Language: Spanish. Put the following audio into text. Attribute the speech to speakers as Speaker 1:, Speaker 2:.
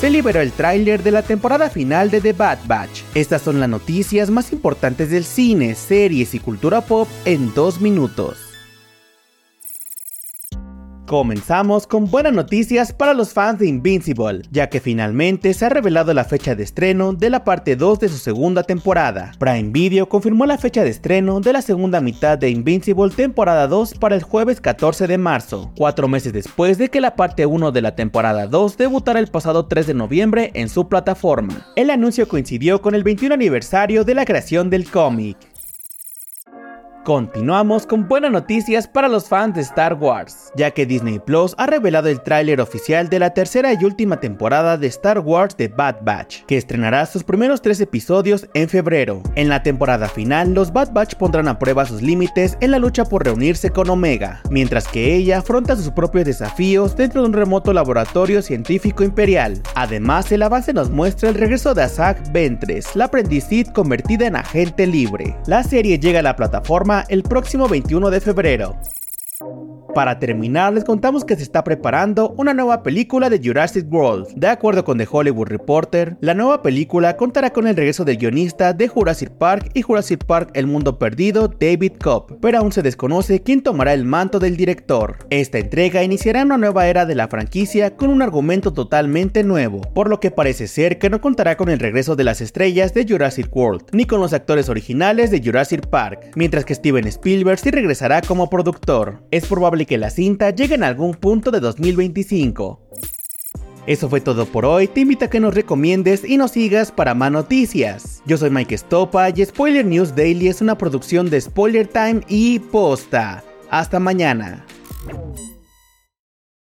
Speaker 1: se liberó el tráiler de la temporada final de The Bad Batch. Estas son las noticias más importantes del cine, series y cultura pop en dos minutos. Comenzamos con buenas noticias para los fans de Invincible, ya que finalmente se ha revelado la fecha de estreno de la parte 2 de su segunda temporada. Prime Video confirmó la fecha de estreno de la segunda mitad de Invincible temporada 2 para el jueves 14 de marzo, cuatro meses después de que la parte 1 de la temporada 2 debutara el pasado 3 de noviembre en su plataforma. El anuncio coincidió con el 21 aniversario de la creación del cómic. Continuamos con buenas noticias para los fans de Star Wars, ya que Disney Plus ha revelado el tráiler oficial de la tercera y última temporada de Star Wars The Bad Batch, que estrenará sus primeros tres episodios en febrero. En la temporada final, los Bad Batch pondrán a prueba sus límites en la lucha por reunirse con Omega, mientras que ella afronta sus propios desafíos dentro de un remoto laboratorio científico imperial. Además, el avance nos muestra el regreso de Azak Ventress, la aprendiz convertida en agente libre. La serie llega a la plataforma el próximo 21 de febrero. Para terminar, les contamos que se está preparando una nueva película de Jurassic World. De acuerdo con The Hollywood Reporter, la nueva película contará con el regreso del guionista de Jurassic Park y Jurassic Park El Mundo Perdido, David Cobb, pero aún se desconoce quién tomará el manto del director. Esta entrega iniciará una nueva era de la franquicia con un argumento totalmente nuevo, por lo que parece ser que no contará con el regreso de las estrellas de Jurassic World, ni con los actores originales de Jurassic Park, mientras que Steven Spielberg sí regresará como productor. Es probable que la cinta llegue en algún punto de 2025. Eso fue todo por hoy, te invito a que nos recomiendes y nos sigas para más noticias. Yo soy Mike Stopa y Spoiler News Daily es una producción de Spoiler Time y Posta. Hasta mañana.